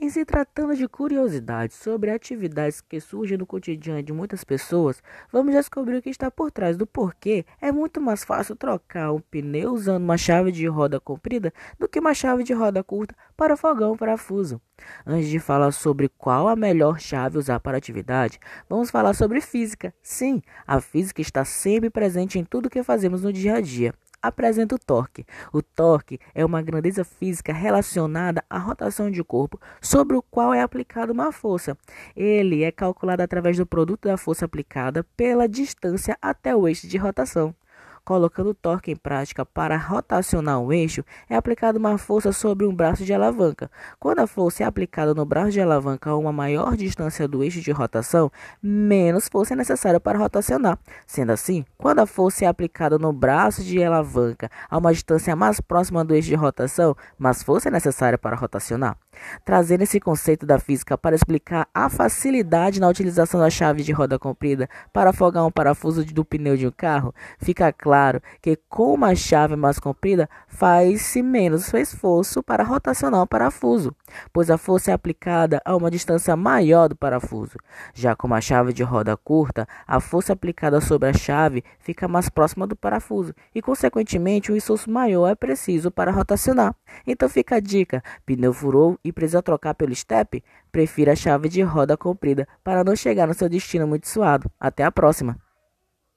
Em se tratando de curiosidades sobre atividades que surgem no cotidiano de muitas pessoas, vamos descobrir o que está por trás do porquê é muito mais fácil trocar um pneu usando uma chave de roda comprida do que uma chave de roda curta para fogão parafuso. Antes de falar sobre qual a melhor chave usar para atividade, vamos falar sobre física. Sim, a física está sempre presente em tudo que fazemos no dia a dia apresenta o torque. O torque é uma grandeza física relacionada à rotação de corpo sobre o qual é aplicada uma força. Ele é calculado através do produto da força aplicada pela distância até o eixo de rotação. Colocando o torque em prática para rotacionar um eixo, é aplicada uma força sobre um braço de alavanca. Quando a força é aplicada no braço de alavanca a uma maior distância do eixo de rotação, menos força é necessária para rotacionar. Sendo assim, quando a força é aplicada no braço de alavanca a uma distância mais próxima do eixo de rotação, mais força é necessária para rotacionar. Trazendo esse conceito da física para explicar a facilidade na utilização da chave de roda comprida para afogar um parafuso do pneu de um carro, fica claro que com uma chave mais comprida faz-se menos esforço para rotacionar o parafuso, pois a força é aplicada a uma distância maior do parafuso. Já com uma chave de roda curta, a força aplicada sobre a chave fica mais próxima do parafuso e, consequentemente, um esforço maior é preciso para rotacionar. Então fica a dica: pneu furou e precisa trocar pelo step? Prefira a chave de roda comprida para não chegar no seu destino muito suado. Até a próxima!